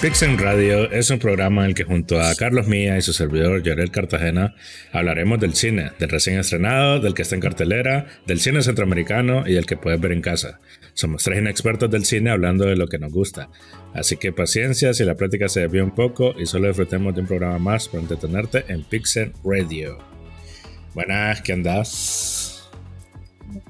Pixen Radio es un programa en el que junto a Carlos Mía y su servidor Llorel Cartagena hablaremos del cine, del recién estrenado, del que está en cartelera, del cine centroamericano y del que puedes ver en casa. Somos tres inexpertos del cine hablando de lo que nos gusta. Así que paciencia si la práctica se desvía un poco y solo disfrutemos de un programa más para entretenerte en Pixen Radio. Buenas, ¿qué andas?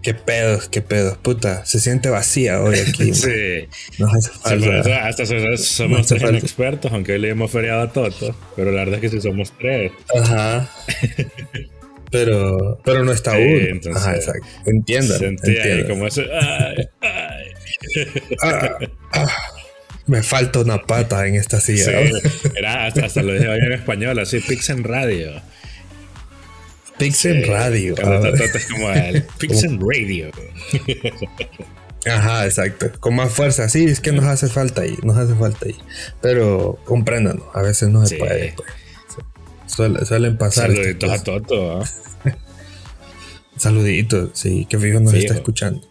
Qué pedos, qué pedos, puta. Se siente vacía hoy aquí. sí. Nos hace falta. hasta somos tres expertos, aunque hoy le hemos feriado a Toto. Pero la verdad es que sí somos tres. Ajá. pero, pero no está uno. Ajá, exacto. Entiendo. entiendo. como ese. Ay, ay. Ah, ah. me falta una pata en esta silla. Sí, era, hasta, hasta, lo dije hoy en español, así, Pixen Radio. Pixen Radio. es como el Pixen Radio. Ajá, exacto. Con más fuerza. Sí, es que nos hace falta ahí. Nos hace falta ahí. Pero compréndanos. A veces no se puede. Pues. suelen pasar. Saluditos a Toto. ¿eh? Saluditos, sí. Que fijo nos está escuchando.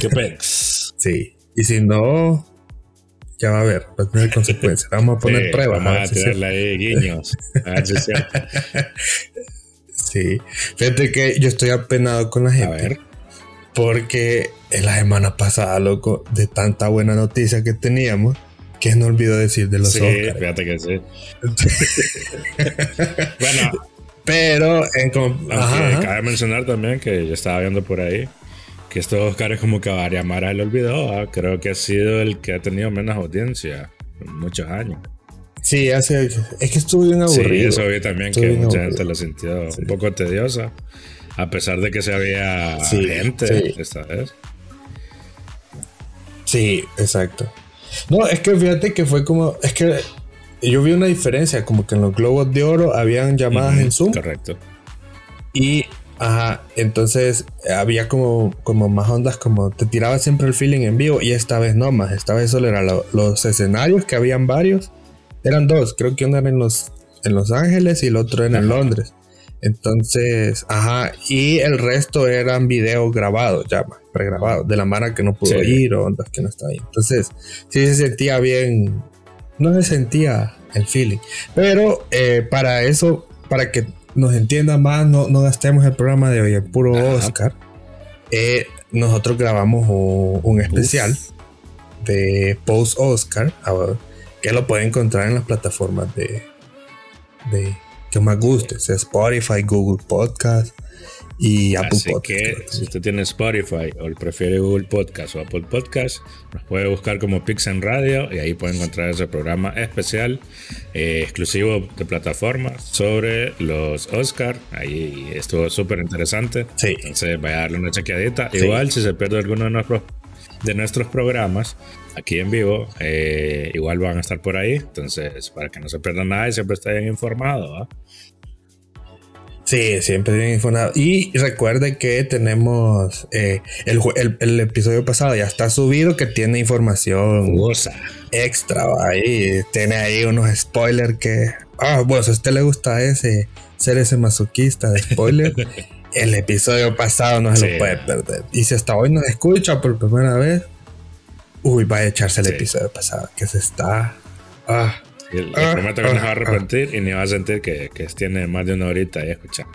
Qué pex. sí. Y si no, ya va a ver, va a tener consecuencias. Vamos a poner pruebas. Vamos a, tirarle ahí guiños. A ver si Sí. Fíjate que yo estoy apenado con la gente. A ver. Porque en la semana pasada, loco, de tanta buena noticia que teníamos, que no olvido decir de los sí, fíjate que sí. bueno. Pero en cabe mencionar también que yo estaba viendo por ahí que estos Oscars como que varias Mara lo olvidó. Creo que ha sido el que ha tenido menos audiencia en muchos años. Sí, hace, es que estuvo bien aburrido. Sí, eso vi también que mucha gente lo sintió un poco tediosa, a pesar de que se había gente esta vez. Sí, exacto. No, es que fíjate que fue como, es que yo vi una diferencia, como que en los globos de oro habían llamadas en Zoom. Correcto. Y, ajá, entonces había como, como más ondas, como te tiraba siempre el feeling en vivo y esta vez no más, esta vez solo eran los escenarios, que habían varios eran dos, creo que uno era en Los, en los Ángeles y el otro era en Londres. Entonces, ajá, y el resto eran videos grabados, ya, pregrabados, de la mara que no pudo ir o ondas que no está ahí. Entonces, sí se sentía bien, no se sentía el feeling. Pero eh, para eso, para que nos entienda más, no, no gastemos el programa de hoy en puro Oscar. Eh, nosotros grabamos un, especial de post Oscar que lo puede encontrar en las plataformas de, de que más guste, sea Spotify, Google Podcast y Apple Así que si usted tiene Spotify o prefiere Google Podcast o Apple Podcast, nos puede buscar como Pixen Radio y ahí puede encontrar ese programa especial eh, exclusivo de plataforma sobre los Oscar. Ahí estuvo súper interesante. Sí. Entonces vaya a darle una chequeadita. Igual si se pierde alguno de nuestros, de nuestros programas, aquí en vivo. Eh, igual van a estar por ahí. Entonces, para que no se pierdan nada y siempre estén informados. Sí, siempre bien informado. Y recuerde que tenemos eh, el, episodio pasado ya está subido que tiene información extra ahí. Tiene ahí unos spoilers que. Ah, bueno, si a usted le gusta ese ser ese masoquista de spoiler, el episodio pasado no se lo puede perder. Y si hasta hoy nos escucha por primera vez, Uy, va a echarse el episodio pasado, que se está. Ah, le ah, prometo que no se va a ah, arrepentir y ni va a sentir que, que tiene más de una horita ahí escuchando.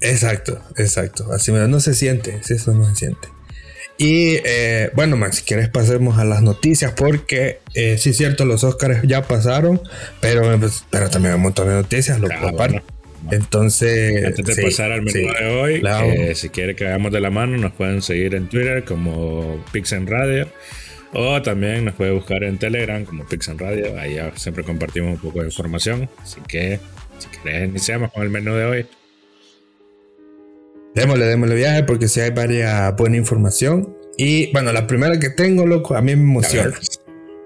Exacto, exacto. Así no se siente, eso no se siente. Y eh, bueno, Max, si quieres pasemos a las noticias porque eh, sí es cierto, los Oscars ya pasaron, pero, pues, pero también hay un montón de noticias, lo claro, entonces. Antes de pasar al menú de hoy, eh, si quiere que hagamos de la mano, nos pueden seguir en Twitter como Pixen Radio. O también nos puede buscar en Telegram como Pixen Radio. Ahí siempre compartimos un poco de información. Así que, si querés, iniciamos con el menú de hoy. Démosle, démosle viaje porque si hay varias buena información. Y bueno, la primera que tengo, loco, a mí me emociona.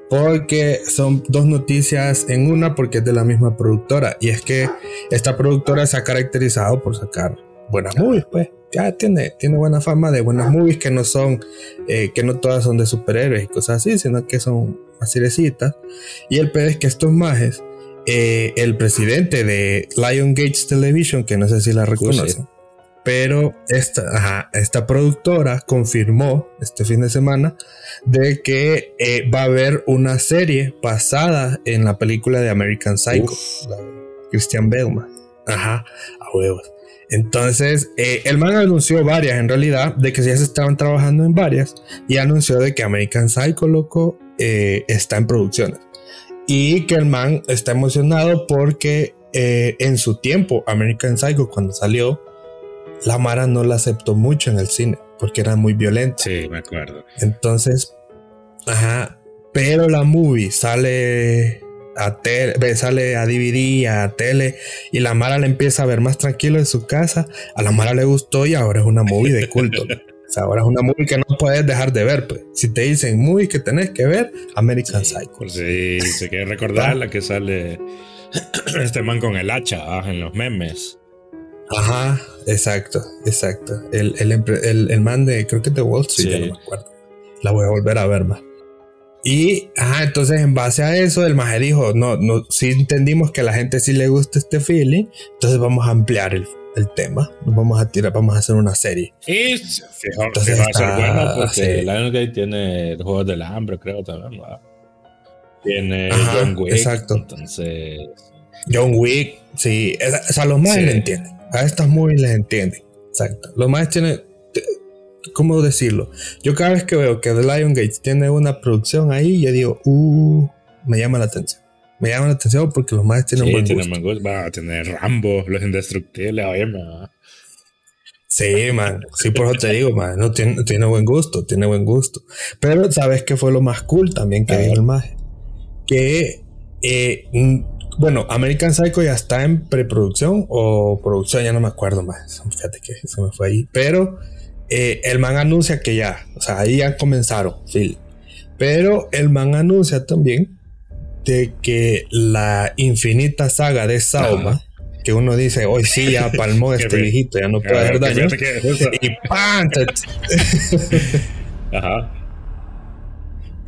Porque son dos noticias en una porque es de la misma productora. Y es que esta productora se ha caracterizado por sacar buenas movies, pues. Ya tiene, tiene buena fama de buenas movies que no son, eh, que no todas son de superhéroes y cosas así, sino que son más Y el peor es que estos majes, eh, el presidente de Lion Gates Television, que no sé si la reconocen, pero esta, esta productora confirmó este fin de semana de que eh, va a haber una serie basada en la película de American Psycho, Christian Bale, Ajá, a huevos. Entonces, eh, el man anunció varias en realidad, de que ya se estaban trabajando en varias, y anunció de que American Psycho, loco, eh, está en producciones. Y que el man está emocionado porque eh, en su tiempo, American Psycho, cuando salió, la Mara no la aceptó mucho en el cine, porque era muy violenta. Sí, me acuerdo. Entonces, ajá, pero la movie sale a tele, sale a DVD, a tele, y la Mara le empieza a ver más tranquilo en su casa. A la Mara le gustó y ahora es una movie de culto. o sea, ahora es una movie que no puedes dejar de ver. Pues. Si te dicen movie que tenés que ver, American Psycho. Sí, se quiere recordar la que sale este man con el hacha ah, en los memes. Ajá, exacto, exacto. El, el, el, man de, creo que de Wall Street, ya no me acuerdo. La voy a volver a ver más. Y, ajá, entonces en base a eso, el maje dijo, no, no, si entendimos que a la gente sí le gusta este feeling, entonces vamos a ampliar el, el tema, vamos a tirar, vamos a hacer una serie. Y fijo, entonces va a ser bueno porque Lionsgate tiene el juego del hambre, creo también, Tiene John Wick. Exacto. Entonces... John Wick, sí, o sea, los más le entienden, a estas movies les entienden, exacto. Los más tienen ¿cómo decirlo? Yo cada vez que veo que The Lion Gates tiene una producción ahí, yo digo, uh, me llama la atención. Me llama la atención porque los más tienen buen gusto. Va a tener Rambo, los indestructibles, oye, Sí, man. Sí, por eso te digo, man. No, tiene, tiene, buen gusto, tiene buen gusto. Pero, ¿sabes qué fue lo más cool también que dijo el maje? Que, eh, bueno, American Psycho ya está en preproducción o producción, ya no me acuerdo más. Fíjate que se me fue ahí. Pero eh, el man anuncia que ya, o sea, ahí ya comenzaron, Phil. Pero el man anuncia también de que la infinita saga de Sauma, que uno dice, hoy sí ya palmó este viejito, ya no puede hacer daño. Y ¡pam! Ajá.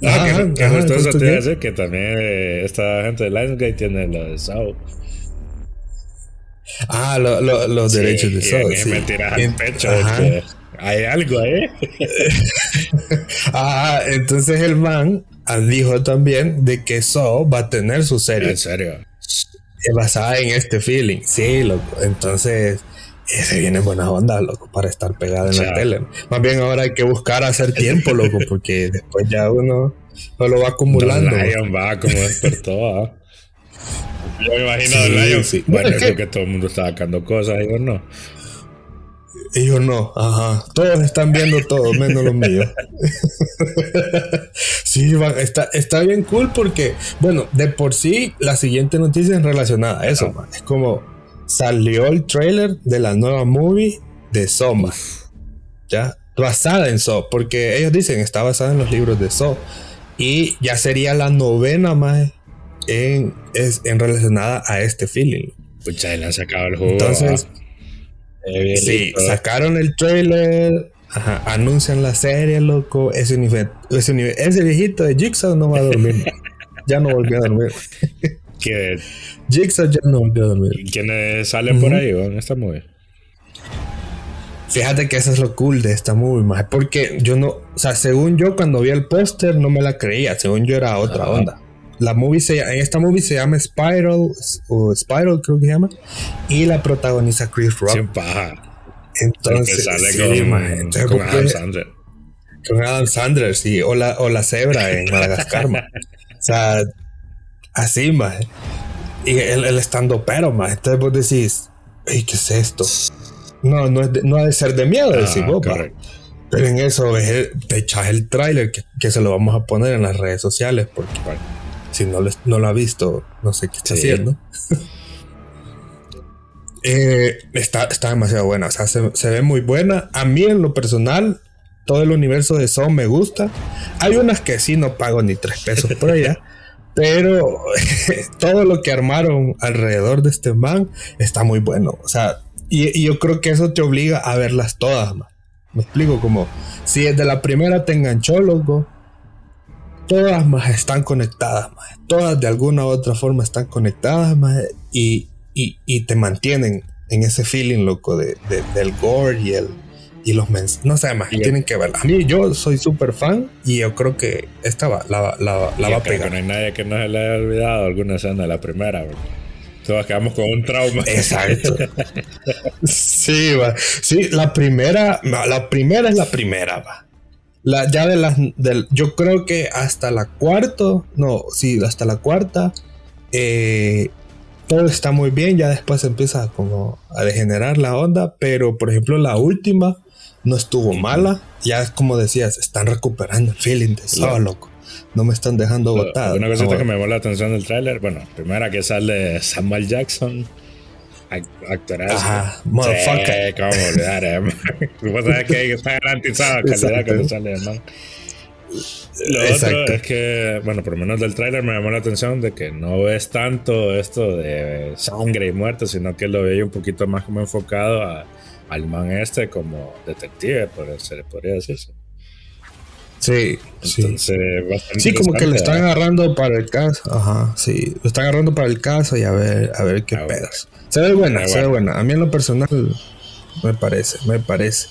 Ah, que, justo eso te decir que también eh, esta gente de Lionsgate tiene lo de Sao. Ah, los derechos de Sao. Sí. Me tiras al pecho. Hay algo ahí. ah, entonces el man dijo también de que So va a tener su serie. En serio. Basada en este feeling. Sí, loco. Entonces, se viene buena onda, loco, para estar pegada en la tele. Más bien ahora hay que buscar hacer tiempo, loco, porque después ya uno lo va acumulando. Lion va como despertó, ¿ah? Yo me imagino sí, Lion. Sí. Bueno, creo que... todo el mundo está sacando cosas, yo no. Yo no, ajá. Todos están viendo todo, menos los míos. sí, está, está bien cool porque, bueno, de por sí, la siguiente noticia es relacionada a eso, man. Es como salió el trailer de la nueva movie de Soma. Ya, basada en So, porque ellos dicen está basada en los libros de So. Y ya sería la novena más en, es, en relacionada a este feeling. Pucha, le han sacado el juego. Entonces, sí, sacaron el trailer, anuncian la serie, loco. Ese, ese, viejito de Jigsaw no va a dormir. ya no volvió a dormir. ¿Qué? Jigsaw ya no volvió a dormir. ¿Quiénes salen por ahí en esta movie? Fíjate que eso es lo cool de esta movie, más porque yo no, o sea, según yo cuando vi el póster no me la creía, según yo era otra onda. La movie se, en esta movie se llama Spiral, o Spiral creo que se llama, y la protagoniza Chris Rock. Entonces, sale con, Adam Sandler. Con Adam Sandler, sí, o la, o la cebra en Madagascar, O sea, así, más. Y el, el estando pero, más. Entonces vos decís, ¿qué es esto? No, no, es no ha de ser de miedo, ah, decís vos, Pero en eso ves te echas el tráiler que, que, se lo vamos a poner en las redes sociales porque si no, no lo ha visto, no sé qué está haciendo. Eh, está, está demasiado buena, o sea, se, ve muy buena. A mí en lo personal, todo el universo de Son me gusta. Hay unas que sí no pago ni tres pesos por allá. pero todo lo que armaron alrededor de este man está muy bueno. O sea, y, yo creo que eso te obliga a verlas todas, Me explico como si desde la primera te enganchó, loco, todas más están conectadas, Todas de alguna u otra forma están conectadas, Y, y, te mantienen en ese feeling, loco, de, del gore y el y los mensajes. No sé más, tienen que verla. A mí, yo soy súper fan y yo creo que esta va, la, la, la va a pegar. no hay nadie que no se le haya olvidado alguna escena de la primera, Todos quedamos con un trauma. Exacto. sí, va. Sí, la primera, la primera es la primera, va. La, ya de las, del, yo creo que hasta la cuarta, no, sí, hasta la cuarta, eh, todo está muy bien, ya después empieza como a degenerar la onda, pero por ejemplo la última no estuvo mala, ya es como decías, están recuperando el feeling de eso, loco. No me están dejando botado. Una cosita que me llamó la atención del tráiler, bueno, primera que sale Samuel Jackson, actorazo. Ajá, motherfucker. Sí, cómo olvidar, eh, Vos sabés que está garantizada calidad cuando sale, man. Lo otro es que, bueno, por lo menos del tráiler me llamó la atención de que no ves tanto esto de sangre y muerte, sino que lo veía un poquito más como enfocado a, al man este como detective, por, se le podría decir. Sí, Entonces, sí. sí, como que lo están agarrando para el caso. Ajá, sí. Lo están agarrando para el caso y a ver, a ver qué ah, pedas. Se ve buena, se ve buena. A mí en lo personal me parece, me parece.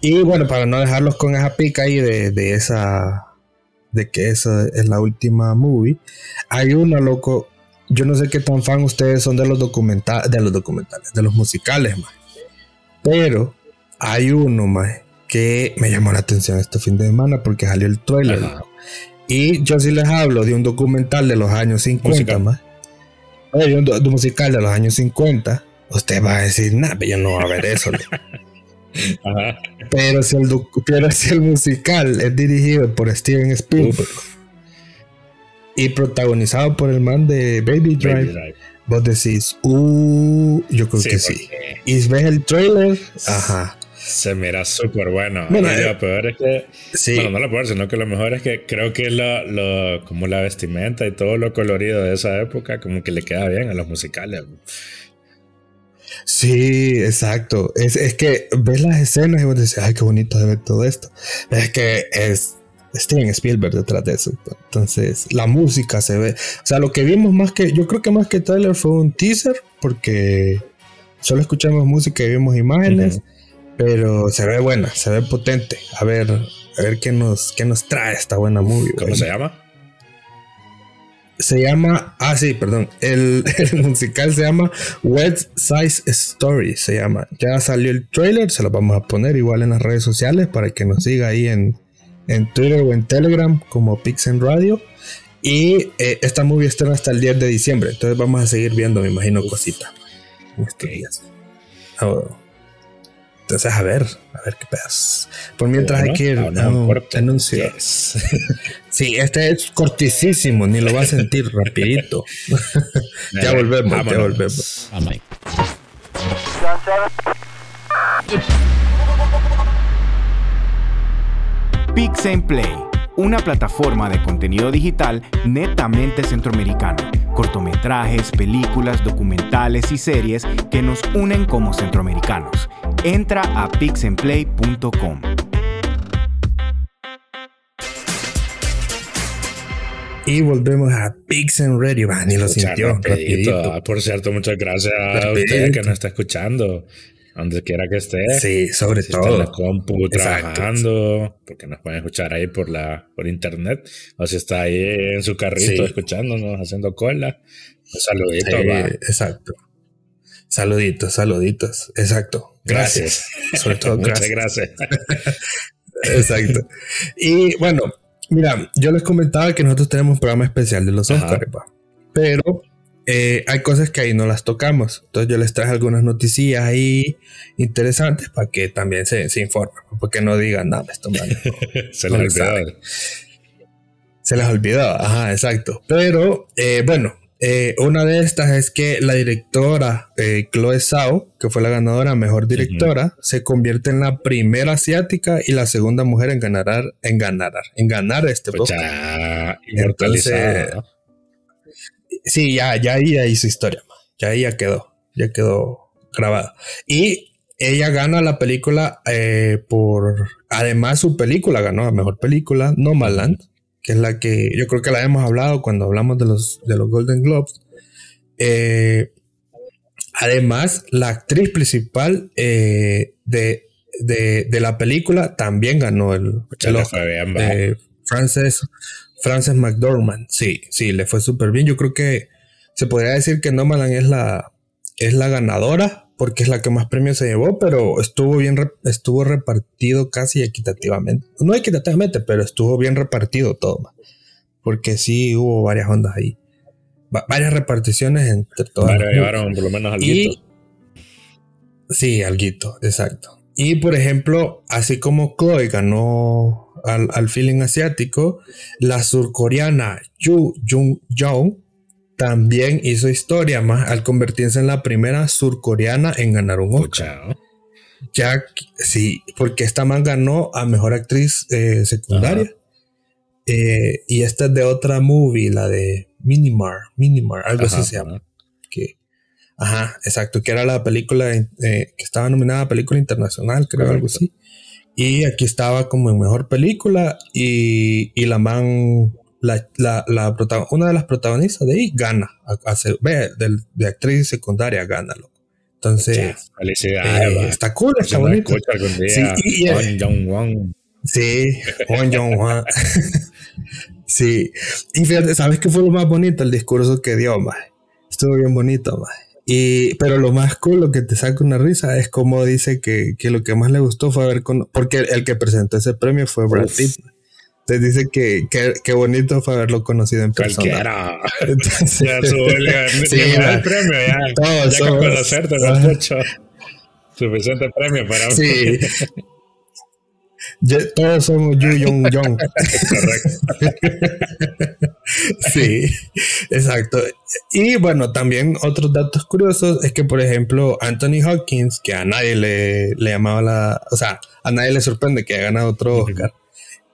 Y bueno, para no dejarlos con esa pica ahí de, de esa. de que esa es la última movie. Hay una, loco. Yo no sé qué tan fan ustedes son de los documentales, de los documentales, de los musicales, más. Pero hay uno, más que me llamó la atención este fin de semana porque salió el trailer. Y yo sí les hablo de un documental de los años 50, más. un, musical de los años 50 usted va a decir, nada, yo no voy a ver eso. Pero, si el pero si el musical es dirigido por Steven Spielberg y protagonizado por el man de Baby Drive, vos decís, uh, yo creo que sí. Y ves el trailer, ajá. Se mira súper bueno. bueno y lo eh, peor es que. Sí. Bueno, no lo peor, sino que lo mejor es que creo que lo, lo, como la vestimenta y todo lo colorido de esa época, como que le queda bien a los musicales. Sí, exacto. Es, es, que ves las escenas y vos decís, ay, qué bonito de ver todo esto. Es que es Steven Spielberg detrás de eso. Entonces, la música se ve. O sea, lo que vimos más que, yo creo que más que Tyler fue un teaser, porque solo escuchamos música y vimos imágenes, pero se ve buena, se ve potente. A ver, a ver qué nos, qué nos trae esta buena movie. ¿Cómo se llama? se llama, ah sí, perdón, el, musical se llama West Size Story, se llama. Ya salió el trailer, se lo vamos a poner igual en las redes sociales para que nos siga ahí en, en Twitter o en Telegram como Pixen Radio. Y eh, esta movie estrena hasta el 10 de diciembre, entonces vamos a seguir viendo, me imagino, cositas. Oh. Entonces, a ver, a ver qué pedas. Por mientras hay que ir a un sí, este es cortísimo, ni lo va a sentir rapidito. ya volvemos, ya volvemos. Pix and Play, una plataforma de contenido digital netamente centroamericano. Cortometrajes, películas, documentales y series que nos unen como centroamericanos Entra a pixenplay.com. Y volvemos a Pixen Radio. ni lo sintió. Ah, por cierto, muchas gracias a usted que nos está escuchando. Donde quiera que esté. Sí, sobre si todo. Está en la compu trabajando, porque nos pueden escuchar ahí por la por internet. O si está ahí en su carrito escuchándonos, haciendo cola. Un saludito. Exacto. Saluditos, saluditos. Exacto. Gracias. Sobre todo, gracias. gracias. Exacto. Y bueno, mira, yo les comentaba que nosotros tenemos un programa especial de los Oscars, pero eh, hay cosas que ahí no las tocamos. Entonces yo les traje algunas noticias ahí interesantes para que también se, se informen, porque no digan nada, esto mal. se les olvidó. Se les olvidó, ajá, exacto. Pero eh, bueno, eh, una de estas es que la directora eh, Chloe Zhao, que fue la ganadora mejor directora, se convierte en la primera asiática y la segunda mujer en ganar, en ganar, en ganar este pues inmortalizada. Sí, ya, ya ahí hizo historia, ya ahí ya quedó, ya quedó grabada. Y ella gana la película eh, por, además su película ganó la mejor película, Nomadland que es la que yo creo que la hemos hablado cuando hablamos de los, de los Golden Globes. Eh, Además, la actriz principal eh, de, de, la película también ganó el, el Oscar. Frances, Frances McDormand. Sí, sí, le fue súper bien. Yo creo que se podría decir que Nomaland es la, es la ganadora porque es la que más premios se llevó, pero estuvo bien, estuvo repartido casi equitativamente. No equitativamente, pero estuvo bien repartido todo. Porque sí hubo varias ondas ahí. varias reparticiones entre todas. llevaron por lo menos alguito. sí, alguito, exacto. Y por ejemplo, así como Chloe ganó al, al feeling asiático, la surcoreana Yu Jung Jong también hizo historia más al convertirse en la primera surcoreana en ganar un Oscar. Ya, sí, porque esta man ganó a mejor actriz eh, secundaria. Eh, y esta es de otra movie, la de Minimar, Minimar, algo así se llama. Que, ajá, exacto, que era la película eh, que estaba nominada a película internacional, creo, algo así. Y aquí estaba como en mejor película y, y la man la, la, la una de las protagonistas de ahí gana, ve, de, actriz secundaria gana, loco. Entonces. Eh, está cool, está bonito. Sí, y, Sí, sí, y fíjate, ¿sabes qué fue lo más bonito? El discurso que dio, más. Estuvo bien bonito, más. Y, pero lo más cool, lo que te saca una risa, es como dice que, que lo que más le gustó fue haber con, porque el, que presentó ese premio fue Brad Pitt te dice que, qué bonito fue haberlo conocido en persona. Cualquiera. Entonces, ya sí, el premio, ya. Todos ya con conocerte no hecho suficiente premio para Sí. todos somos Yu Yong Jong. Correcto. sí, exacto. Y bueno, también otros datos curiosos es que, por ejemplo, Anthony Hawkins, que a nadie le, le llamaba la. O sea, a nadie le sorprende que haya ganado otro Oscar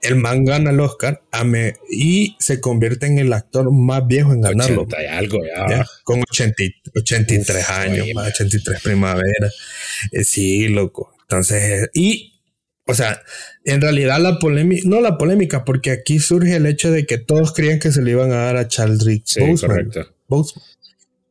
el man gana el Oscar y se convierte en el actor más viejo en ganarlo. 80 y algo ya. Con 83 años, 83 primavera. Eh, sí, loco. Entonces, y, o sea, en realidad la polémica, no la polémica, porque aquí surge el hecho de que todos creían que se le iban a dar a Chadwick sí, Boseman,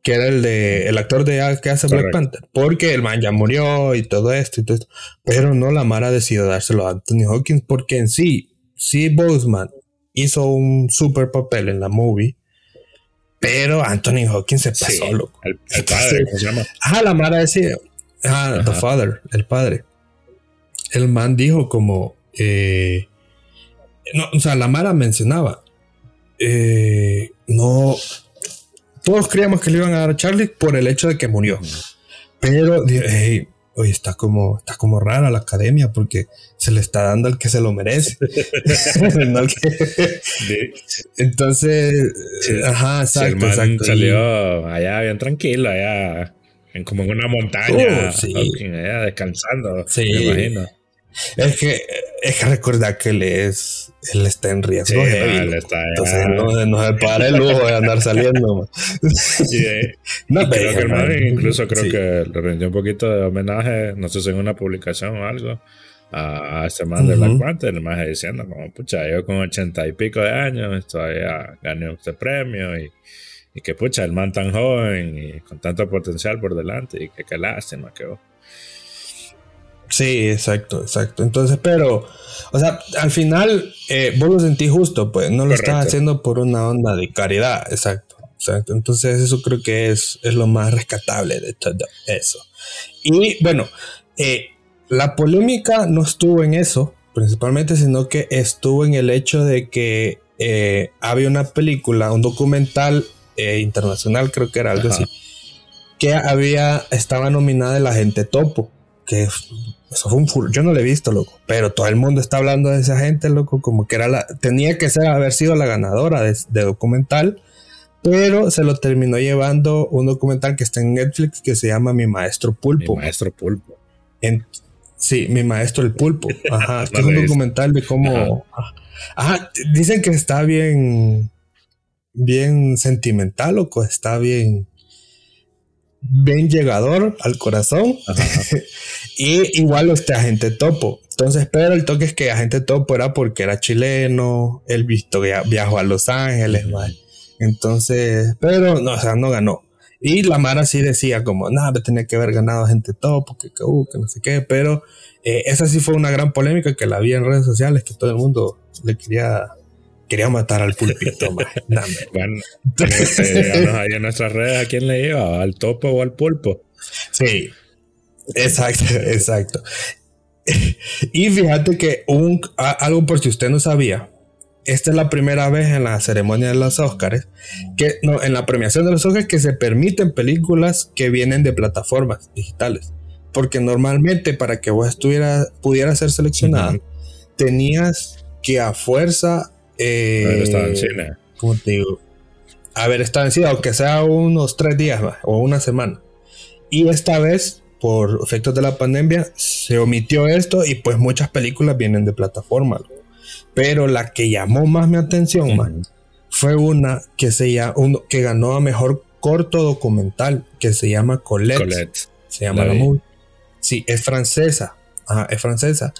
que era el de el actor de que hace Black Panther, porque el man ya murió y todo esto y todo esto, pero no la Mara decidió dárselo a Anthony Hawkins porque en sí sí Boseman hizo un super papel en la movie, pero Anthony Hawkins se pasó, loco. El, padre, ¿cómo se llama? Ajá, la Mara decía, ajá, the father, el padre. El man dijo como, eh, no, o sea, la Mara mencionaba, eh, no, todos creíamos que le iban a dar a Charlie por el hecho de que murió. Pero, hey, oye, está como, está como rara la academia porque se le está dando al que se lo merece. Entonces, ajá, exacto, exacto. Salió allá bien tranquilo, allá en, como en una montaña, uh, descansando, sí. me imagino. Es que, es que recordar que él es, él está en riesgo. Sí, él está, Entonces no, no, se para el lujo de andar saliendo. sí, eh. no, creo que el incluso creo que le rindió un poquito de homenaje, no sé si en una publicación o algo, a, a este man de Black Panther, el más diciendo como, pucha, yo con ochenta y pico de años todavía gané este premio y, y que pucha, el man tan joven y con tanto potencial por delante y que qué lástima que Sí, exacto, exacto. Entonces, pero, o sea, al final eh, vos lo sentís justo, pues no lo estás haciendo por una onda de caridad, exacto. Exacto. Entonces, eso creo que es, es lo más rescatable de todo eso. Y bueno, eh, la polémica no estuvo en eso, principalmente, sino que estuvo en el hecho de que eh, había una película, un documental internacional, creo que era algo así, que había, estaba nominada el agente Topo, que eso fue un Yo no lo he visto, loco. Pero todo el mundo está hablando de esa gente, loco. Como que era la. Tenía que ser, haber sido la ganadora de, documental. Pero se lo terminó llevando un documental que está en Netflix que se llama Mi Maestro Pulpo. Mi Maestro Pulpo. sí, Mi Maestro el Pulpo. Ajá. es un documental de cómo. Ajá. Dicen que está bien. Bien sentimental, loco. Está bien bien llegador al corazón. y igual este agente topo. Entonces, pero el toque es que agente topo era porque era chileno, él visto viajó a Los Ángeles, Entonces, pero no, o sea, no ganó. Y la Mara sí decía como, nada, tenía que haber ganado gente top, que, que, uh, que no sé qué, pero eh, esa sí fue una gran polémica que la vi en redes sociales, que todo el mundo le quería, quería matar al pulpito. bueno, este, ahí en nuestras redes a quién le iba, al topo o al pulpo. Sí, exacto, exacto. y fíjate que un, algo por si usted no sabía, esta es la primera vez en la ceremonia de los Oscars, que no, en la premiación de los Oscars que se permiten películas que vienen de plataformas digitales. Porque normalmente para que vos estuvieras, pudiera ser seleccionada, tenías que a fuerza... Eh, haber estado en cine. ¿Cómo te digo? Haber estado en cine, aunque sea unos tres días o una semana. Y esta vez, por efectos de la pandemia, se omitió esto y pues muchas películas vienen de plataforma. Pero la que llamó más mi atención, fue una que, se llama, uno, que ganó a mejor corto documental, que se llama Colette. Se llama la, movie. Sí, es francesa. Ajá, es francesa.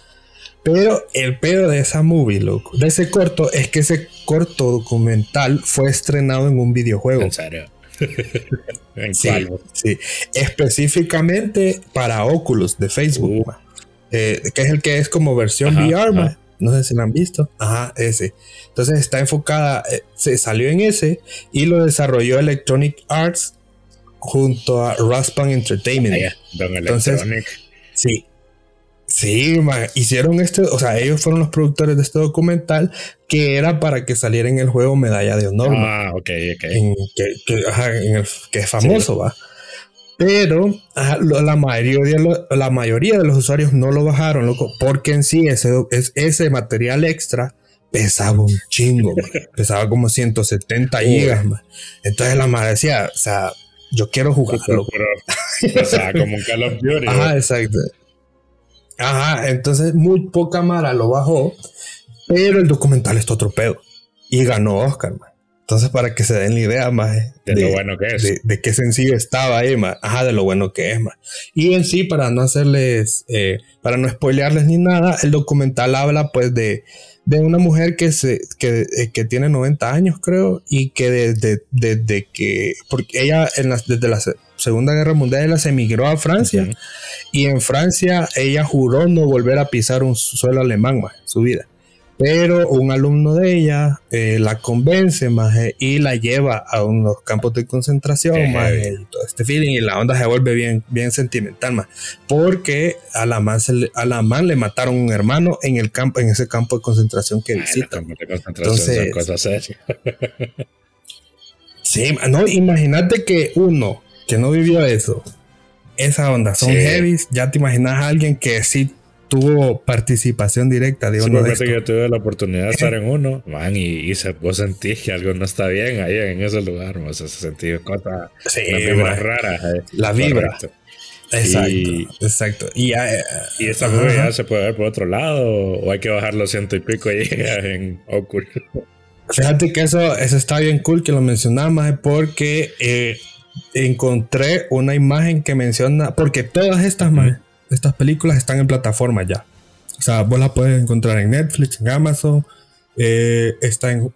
Pero el pedo de esa movie, loco, de ese corto, es que ese corto documental fue estrenado en un videojuego. ¿En serio? sí, sí, específicamente para Oculus de Facebook, uh. eh, que es el que es como versión VR, no sé si lo han visto. Ajá, ese. Entonces está enfocada, eh, se salió en ese y lo desarrolló Electronic Arts junto a Raspan Entertainment. Ah, Entonces, sí. Sí, hicieron este, o sea, ellos fueron los productores de este documental que era para que saliera en el juego Medalla de Honor. Ah, ok, ok. que, es famoso, va. Pero la, mayoría, la mayoría de los usuarios no lo bajaron, loco, porque en sí ese, ese material extra pesaba un chingo, pesaba como 170 gigas. Entonces la madre decía, o sea, yo quiero jugarlo. o sea, como un Call of Duty. Ajá, exacto. Ajá, entonces muy poca Mara lo bajó, pero el documental es otro pedo. Y ganó Oscar, man. Entonces, para que se den la idea más de, lo bueno que es. De, qué sencillo estaba ahí, más. Ajá, de lo bueno que es, más. Y en sí, para no hacerles, eh, para no spoilearles ni nada, el documental habla pues de, de una mujer que, se, que, eh, que tiene 90 años, creo, y que desde, desde que, porque ella en desde la Segunda Guerra Mundial ella se emigró a Francia y en Francia ella juró no volver a pisar un suelo alemán más en su vida. Pero un alumno de ella eh, la convence más y la lleva a unos campos de concentración más todo este feeling y la onda se vuelve bien, bien sentimental más porque a la man, a la man le mataron un hermano en el campo en ese campo de concentración que visita. Entonces, cosas sí, no, imagínate que uno que no vivió eso, esa onda son heavy, ya te imaginas a alguien que sí tuvo participación directa de uno de que yo tuve la oportunidad de estar en uno, man, y, se, vos sentís que algo no está bien ahí en ese lugar, o sea, se sentí cosas, sí, vibras raras. Eh. La vibra. Exacto, y, exacto. Y, uh, y esta movie ya se puede ver por otro lado, o hay que bajar los ciento y pico ahí en Oculus. Fíjate que eso, eso está bien cool que lo mencionamos, porque eh, encontré una imagen que menciona, porque todas estas, estas películas están en plataformas ya. O sea, vos las puedes encontrar en Netflix, en Amazon, eh, está en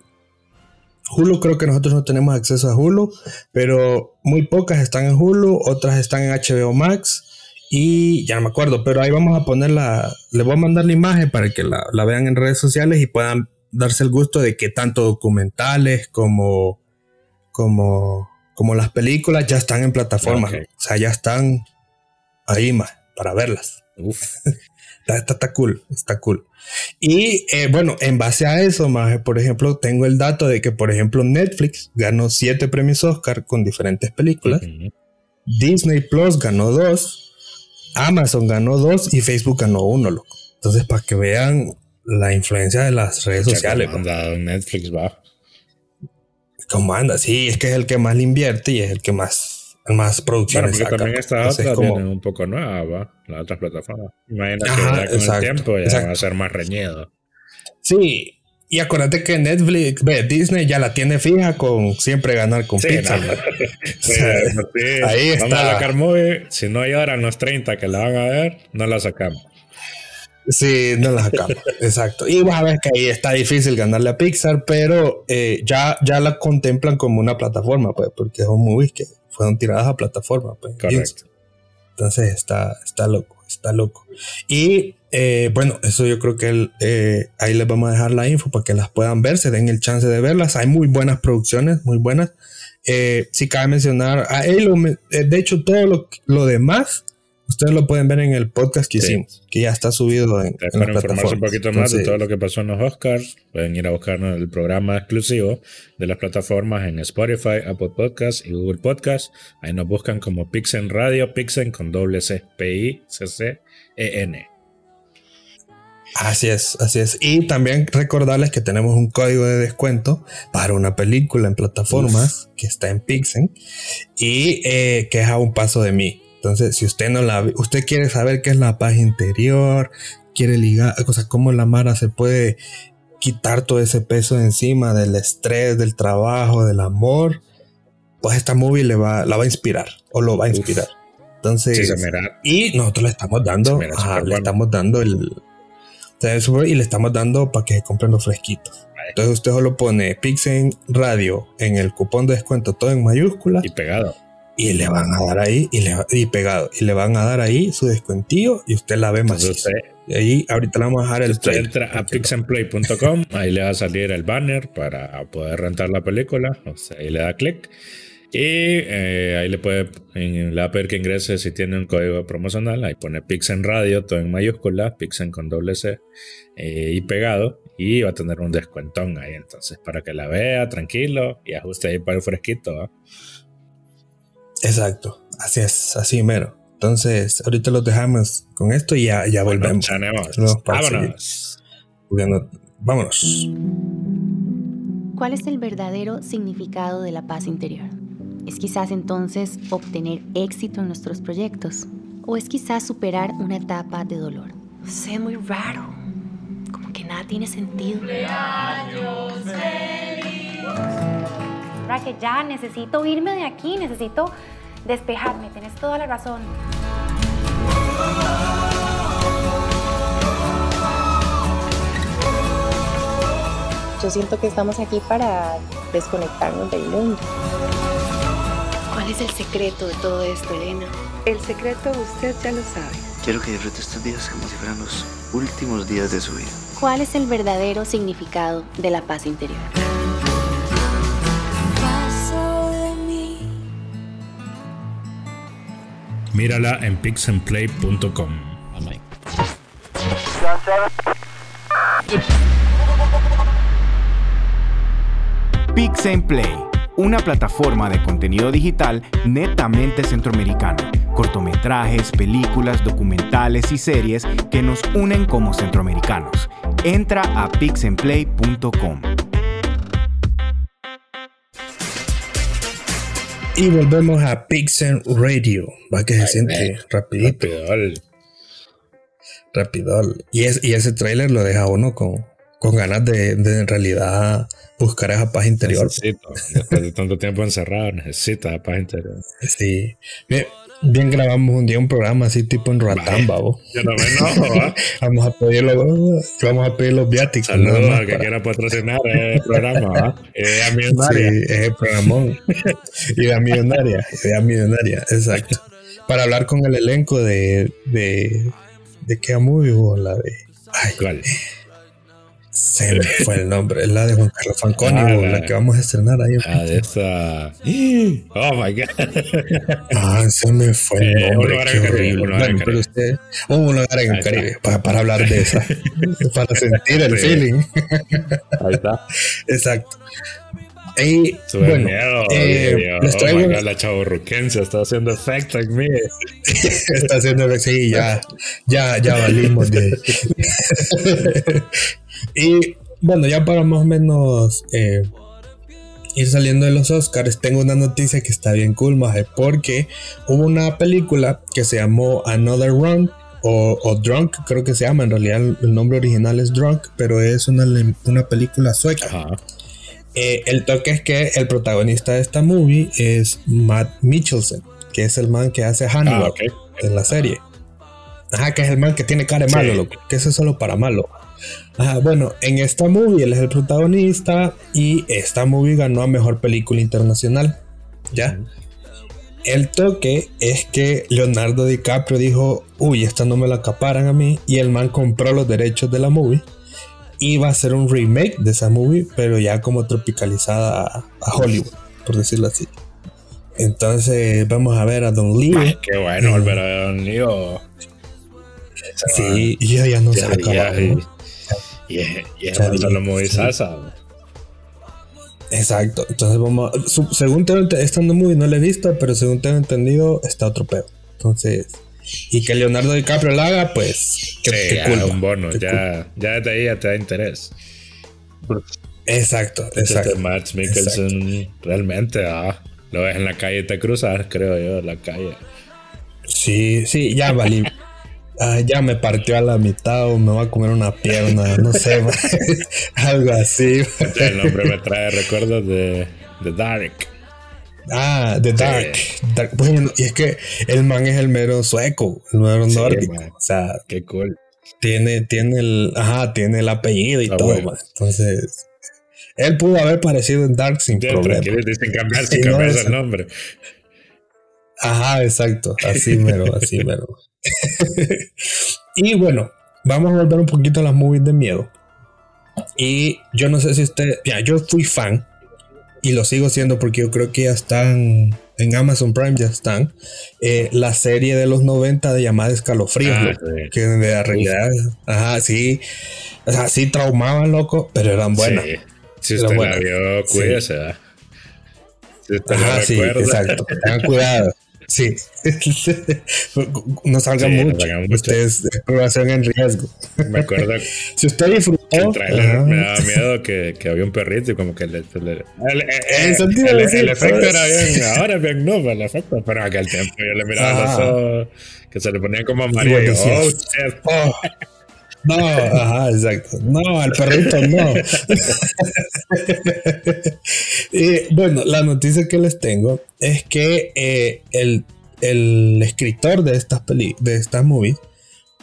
Hulu. Creo que nosotros no tenemos acceso a Hulu, pero muy pocas están en Hulu, otras están en HBO Max y ya no me acuerdo, pero ahí vamos a ponerla, le voy a mandar la imagen para que la, la vean en redes sociales y puedan darse el gusto de que tanto documentales como, como, como las películas ya están en plataformas. O sea, ya están ahí más para verlas. está, cool, está cool. Y eh, bueno, en base a eso, más, por ejemplo, tengo el dato de que, por ejemplo, Netflix ganó siete premios Oscar con diferentes películas. Disney Plus ganó dos. Amazon ganó dos y Facebook ganó uno, loco. Entonces, para que vean la influencia de las redes sociales. Netflix va. ¿Cómo anda? Sí, es que es el que más le invierte y es el que más más producciones. Bueno, porque también esta otra como... un poco nueva, ¿va? las otras plataformas. Imagina que ya con el tiempo ya va a ser más reñido. Sí, y acuérdate que Netflix, ve, Disney ya la tiene fija con siempre ganar con pizza. sí, ahí está. Vamos a sacar movie, si no lloran los 30 que la van a ver, no la sacamos. Sí, no la sacamos. Exacto. Y vas a ver que ahí está difícil ganarle a Pixar, pero eh, ya, ya la contemplan como una plataforma, pues, porque es un movie que, fueron tiradas a plataforma. Pues, Correcto. Entonces está, está loco, está loco. Y eh, bueno, eso yo creo que eh, ahí les vamos a dejar la info para que las puedan ver, se den el chance de verlas. Hay muy buenas producciones, muy buenas. Si cabe mencionar, a él, de hecho, todo lo, lo demás Ustedes lo pueden ver en el podcast que hicimos, que ya está subido en, en Para informarse un poquito más de todo lo que pasó en los Oscars, pueden ir a buscarnos el programa exclusivo de las plataformas en Spotify, Apple Podcasts y Google Podcasts. Ahí nos buscan como Pixen Radio, Pixen con doble C, P-I-C-C-E-N. Así es, así es. Y también recordarles que tenemos un código de descuento para una película en plataformas que está en Pixen y eh, que es a un paso de mí. Entonces, si usted no la usted quiere saber qué es la paz interior, quiere ligar, o sea, cómo la Mara se puede quitar todo ese peso de encima del estrés, del trabajo, del amor, pues esta movie le va, la va a inspirar o lo va a inspirar. Entonces, y nosotros le estamos dando, le estamos dando el, y le estamos dando para que se compren los fresquitos. Entonces usted solo pone Pixen Radio en el cupón de descuento todo en mayúsculas. Y pegado y le van a dar ahí y, le, y pegado y le van a dar ahí su descuentillo y usted la ve más. Y ahí ahorita le vamos a dejar el usted entra a pixandplay.com, ahí le va a salir el banner para poder rentar la película, o sea, ahí le da clic y eh, ahí le puede en la pedir que ingrese si tiene un código promocional, ahí pone Pixen Radio, todo en mayúscula, Pixen con doble C eh, y pegado y va a tener un descuentón ahí entonces para que la vea tranquilo y ajuste ahí para el fresquito. Exacto, así es, así mero. Entonces, ahorita los dejamos con esto y ya, ya volvemos. vámonos. vámonos. ¿Cuál es el verdadero significado de la paz interior? ¿Es quizás entonces obtener éxito en nuestros proyectos? ¿O es quizás superar una etapa de dolor? Sé muy raro. Como que nada tiene sentido. Que ya necesito irme de aquí, necesito despejarme, tenés toda la razón. Yo siento que estamos aquí para desconectarnos del mundo. ¿Cuál es el secreto de todo esto, Elena? El secreto usted ya lo sabe. Quiero que disfrute estos días como si fueran los últimos días de su vida. ¿Cuál es el verdadero significado de la paz interior? Mírala en pixandplay.com. Pix Play, una plataforma de contenido digital netamente centroamericano. Cortometrajes, películas, documentales y series que nos unen como centroamericanos. Entra a pixandplay.com. Y volvemos a Pixel Radio. Va que se siente rapidito. Rapidol. Y, es, y ese trailer lo deja uno con, con ganas de, de, en realidad buscar esa paz interior. Necesito. Después de tanto tiempo encerrado, necesita paz interior. Sí. Bien, bien, grabamos un día un programa así tipo en Ratán, babo. Yo no me enojo, vamos a pedir los, vamos a pedir los viáticos. Saludos al que quiera patrocinar el programa, ¿va? Idea millonaria. Sí, es el programón. idea millonaria, idea millonaria, exacto. Para hablar con el elenco de, de, de qué movie o la de... Ay, ¿Cuál? Se me fue el nombre, es la de Juan Carlos Fanconi, ah, la, que vamos a estrenar ahí. Ah, de esa. Oh my god. Ah, se me fue el eh, nombre, qué horrible. Bueno, pero usted, un lugar en el Caribe, para, para, hablar de esa, para sentir el feeling. Ahí está. Exacto. Y bueno, miedo, eh, les traigo... Oh la chavorruquense está haciendo efecto en mí. está haciendo efecto, sí, ya, ya, ya valimos de. y bueno, ya para más o menos eh, ir saliendo de los Oscars, tengo una noticia que está bien cool, maje, porque hubo una película que se llamó Another Run. O, Drunk, creo que se llama. En realidad, el nombre original es Drunk, pero es una, una película sueca. Ajá. Eh, el toque es que el protagonista de esta movie es Matt Michelson, que es el man que hace Hannibal ah, en la serie. Ajá, que es el man que tiene cara de malo, loco. Que eso es solo para malo. Ajá, bueno, en esta movie él es el protagonista y esta movie ganó a mejor película internacional. ¿Ya? el toque es que Leonardo DiCaprio dijo, uy, esta no me la acaparan a mí, y el man compró los derechos de la movie. Iba a hacer un remake de esa movie, pero ya como tropicalizada a, Hollywood, por decirlo así. Entonces vamos a ver a Don Lee. Ay, qué bueno eh, volver a Don Leo. Sí, ya no se acaba. Y, es sasa. Exacto. Entonces vamos. según tengo esta movie no la he visto, pero según tengo entendido, está otro pedo. Entonces. Y que Leonardo DiCaprio la haga, pues. Que, sí, ya, un bono. Ya, ya desde ahí ya te da interés. Exacto, exacto. Max Mikkelsen realmente ah, lo ves en la calle te cruzas, creo yo, la calle. Sí, sí, ya valí. Ah, ya me partió a la mitad o me va a comer una pierna, no sé, algo así. El nombre me trae recuerdos de, de Dark. Ah, The Dark. Bueno, y es que el man es el mero sueco, el mero nórdico. O sea, qué cool. Tiene, tiene el, ajá, tiene el apellido y ah, todo, Entonces, él pudo haber parecido en Dark sin problema. Dicen cambiar, sin cambiar el nombre. Ajá, exacto. Así mero, así mero. y bueno, vamos a volver un poquito a las movies de miedo. Y yo no sé si usted, ya, yo fui fan y lo sigo siendo porque yo creo que ya están en Amazon Prime, ya están. Eh, la serie de los 90 de llamada Escalofríos, ah, que de la realidad, ajá, sí, o sea, sí traumaban, loco, pero eran buenas. Si usted la vio, cuídese, Si usted ajá, sí, exacto, tengan cuidado. Sí. no salgan mucho. Ustedes exploración en riesgo. Me acuerdo. si usted disfrutó. El trailer me daba miedo que, que, había un perrito y como que le. el, el, el, efecto era bien. Ahora es bien no, el efecto. Pero aquel tiempo yo le miraba los ojos que se le ponían como amarillo. Oh, oh. No, ajá, exacto. No, al perrito no. y bueno, la noticia que les tengo es que eh, el, el, escritor de estas peli de estas movies,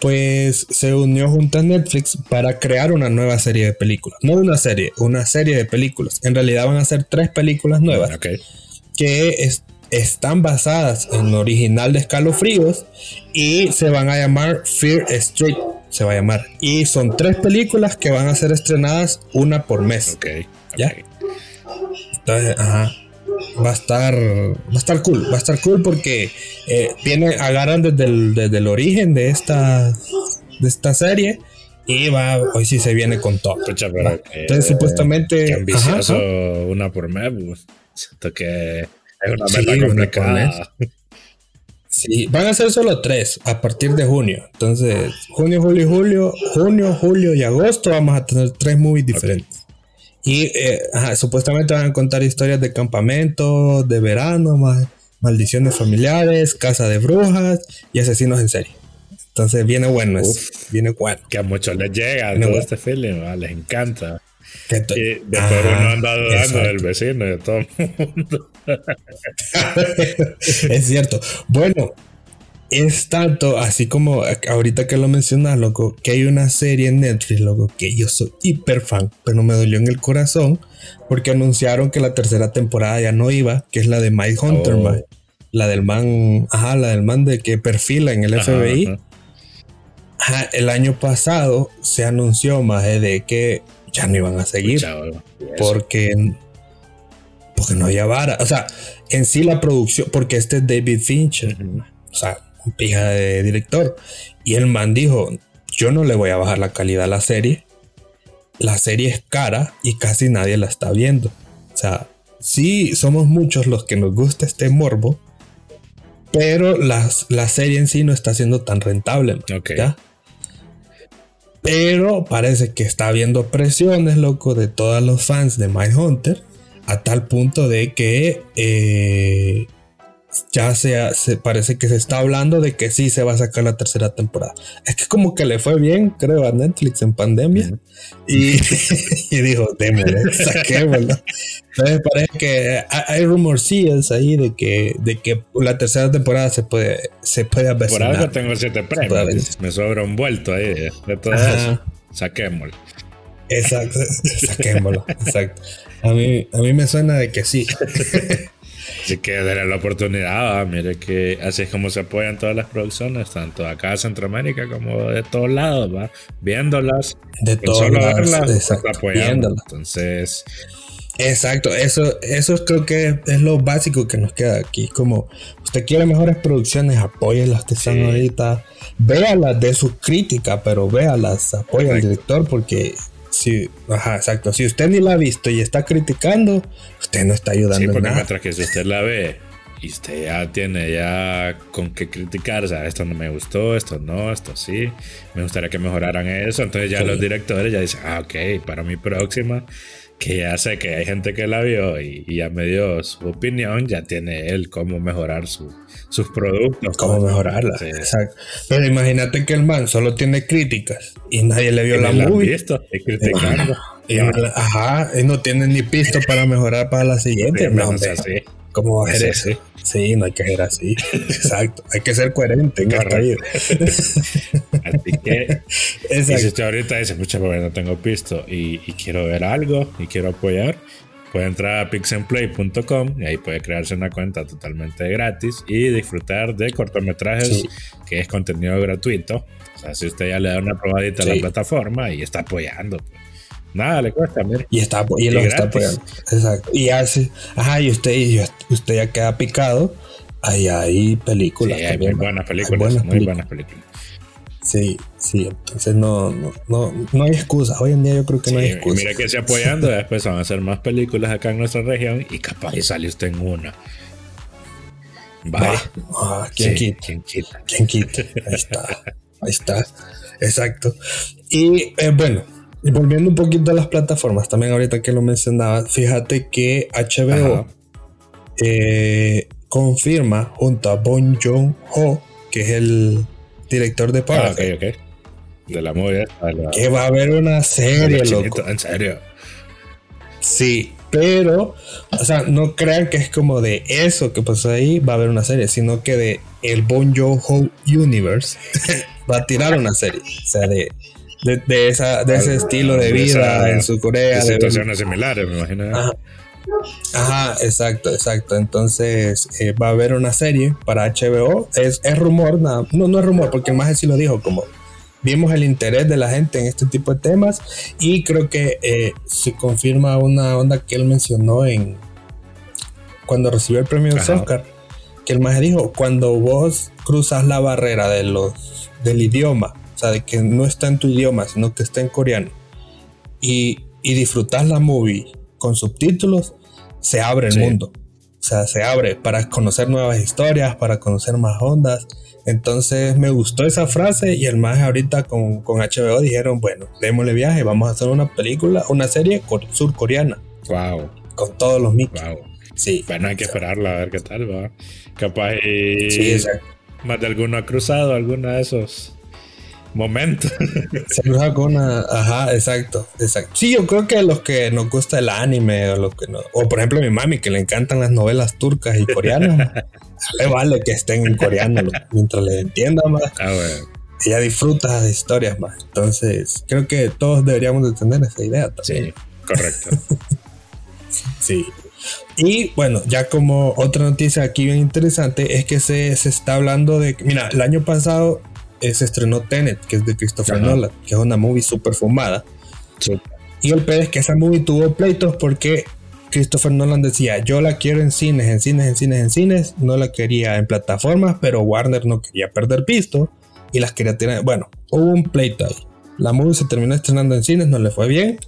pues se unió junto a Netflix para crear una nueva serie de películas. No una serie, una serie de películas. En realidad van a ser tres películas nuevas que están basadas en el original de Escalofríos y se van a llamar Fear Street se va a llamar. Y son tres películas que van a ser estrenadas una por mes. Ok. ¿Ya? Entonces, ajá. Va a estar. Va a estar cool. Va a estar cool porque eh, viene, agarran desde el, desde el origen de esta. De esta serie. Y va, hoy sí se viene con todo. Entonces, supuestamente. Qué ambicioso una por mes. Pues. Siento que es una meta complicada. Sí, van a ser solo tres a partir de junio. Entonces, junio, julio, julio, junio, julio y agosto vamos a tener tres movies diferentes. Y eh, supuestamente van a contar historias de campamento, de verano, maldiciones familiares, casa de brujas y asesinos en serie. Entonces viene bueno, viene bueno. Que a muchos les llega todo este film, les encanta. Después uno anda dudando del vecino y de todo el mundo. es cierto. Bueno, es tanto, así como ahorita que lo mencionas, loco, que hay una serie en Netflix, loco, que yo soy hiper fan, pero me dolió en el corazón porque anunciaron que la tercera temporada ya no iba, que es la de Mike Hunter, oh. la del man, ajá, la del man de que perfila en el FBI. el año pasado se anunció más de que ya no iban a seguir porque porque no había vara. O sea, en sí la producción, porque este es David Fincher, o sea, un pija de director. Y el man dijo, yo no le voy a bajar la calidad a la serie. La serie es cara y casi nadie la está viendo. O sea, sí somos muchos los que nos gusta este morbo, pero la serie en sí no está siendo tan rentable. Pero parece que está habiendo presiones, loco, de todos los fans de My Hunter a tal punto de que eh, ya se, se, parece que se está hablando de que sí se va a sacar la tercera temporada. Es que como que le fue bien, creo, a Netflix en pandemia. y, y, dijo, démosle, saquémoslo. Entonces parece que hay rumorcillas ahí de que, de que la tercera temporada se puede, se puede Por algo tengo siete premios. Me sobra un vuelto ahí de todo eso. Saquémoslo. Exacto, saquémoslo, exacto. A mí, a mí me suena de que sí. Así que denle la oportunidad, mire que así es como se apoyan todas las producciones, tanto acá en Centroamérica como de todos lados, ¿va? Viéndolas, de todos lados, apoyando. Entonces, Exacto, eso, eso creo que es lo básico que nos queda aquí. Como usted quiere mejores producciones, apoye las que están ahorita, véalas de su crítica, pero véalas, apoya al director porque si, ajá, exacto, si usted ni la ha visto y está criticando, usted no está ayudando. Sí, porque nada. mientras que si usted la ve y usted ya tiene ya con qué criticar, o sea, esto no me gustó, esto no, esto sí, me gustaría que mejoraran eso, entonces ya los directores ya dicen, ah, ok, para mi próxima que ya sé que hay gente que la vio y, ya me dio su opinión, ya tiene él cómo mejorar su, sus productos. Cómo mejorarla, exacto. Pero imagínate que el man solo tiene críticas y nadie le vio la movie. Visto, y criticando. Y, ajá, y no tiene ni pisto para mejorar para la siguiente. No, así. ¿Cómo va a ser eso? Sí, no hay que ser así. Exacto. Hay que ser coherente en esta vida. Así que, y si usted ahorita dice, mucha porque no tengo pisto y, quiero ver algo y quiero apoyar, puede entrar a pixenplay.com y ahí puede crearse una cuenta totalmente gratis y disfrutar de cortometrajes que es contenido gratuito. O sea, si usted ya le da una probadita a la plataforma y está apoyando. Pues, Nada le cuesta, mira. Y, está, y, lo está apoyando. Exacto. Y hace, ajá, y usted, y usted ya queda picado. Ahí hay películas. Sí, hay muy buenas películas. muy buenas películas. Sí, sí, entonces no, no, no, no hay excusa. Hoy en día yo creo que no hay excusa. Mira que se apoyando, después van a hacer más películas acá en nuestra región y capaz y sale usted en una. Va. Ah, ¿quién, quita? ¿quién, quita? ¿Quién quita? Ahí está. Ahí está. Exacto. Y eh, bueno, y volviendo un poquito a las plataformas, también ahorita que lo mencionaba, fíjate que HBO eh, confirma junto a Bon Joon-ho, que es el director de Parasite. Ah, ok, ok. De la movie. Que va a haber una serie, loco. En serio. Sí, pero, o sea, no crean que es como de eso que pasó ahí, va a haber una serie, sino que de el Bon Joon-ho Universe va a tirar una serie. O sea, de de, esa, de ese estilo de vida en su Corea. De situaciones similares, me imagino. Ajá. exacto, exacto. Entonces eh, va a haber una serie para HBO. Es, es rumor, no, no es rumor, porque más sí lo dijo, como vimos el interés de la gente en este tipo de temas y creo que eh, se confirma una onda que él mencionó en cuando recibió el premio de Oscar, que el más dijo, cuando vos cruzas la barrera de los, del idioma o sea, de que no está en tu idioma, sino que está en coreano, y, y disfrutas la movie con subtítulos, se abre el mundo. O sea, se abre para conocer nuevas historias, para conocer más ondas. Entonces me gustó esa frase y el más ahorita con, con HBO dijeron, bueno, démosle viaje, vamos a hacer una película, una serie surcoreana. Wow. Con todos los mitos. Wow. Sí. Bueno, hay que esperarla a ver qué tal va. Capaz sí, más de alguno ha cruzado alguna de esos momento. Cruza con una. Ajá, exacto, exacto. Sí, yo creo que a los que nos gusta el anime o los que no. O por ejemplo, a mi mami que le encantan las novelas turcas y coreanas. le vale que estén en coreano mientras le entienda más. Ah, bueno. Ella disfruta las historias más. Entonces, creo que todos deberíamos de tener esa idea también. Sí, correcto. sí. Y bueno, ya como otra noticia aquí bien interesante es que se, se está hablando de. Mira, el año pasado se estrenó Tenet, que es de Christopher Nolan, que es una movie súper fumada. Y el peor es que esa movie tuvo pleitos porque Christopher Nolan decía, yo la quiero en cines, en cines, en cines, en cines, no la quería en plataformas, pero Warner no quería perder pisto y las quería tener. Bueno, hubo un pleito ahí. La movie se terminó estrenando en cines, no le fue bien.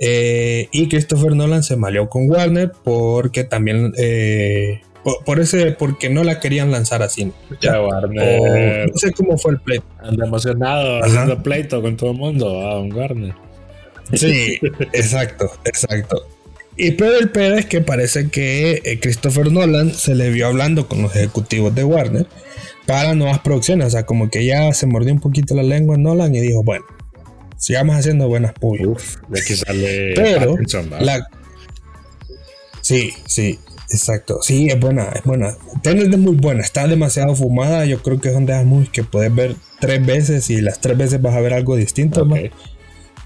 Eh, y Christopher Nolan se malió con Warner porque también eh, por, ese, porque no la querían lanzar así. Ya, Warner. no sé cómo fue el pleito. Anda emocionado haciendo pleito con todo el mundo, a un Warner. Sí, exacto, exacto. Y pero el pedo es que parece que eh, Christopher Nolan se le vio hablando con los ejecutivos de Warner para nuevas producciones. O sea, como que ya se mordió un poquito la lengua en Nolan y dijo, bueno, sigamos haciendo buenas públicas. de que sale pero la, sí, sí. Exacto, sí, es buena, es buena. Tenet es muy buena, está demasiado fumada. Yo creo que es donde muy que puedes ver tres veces y las tres veces vas a ver algo distinto más.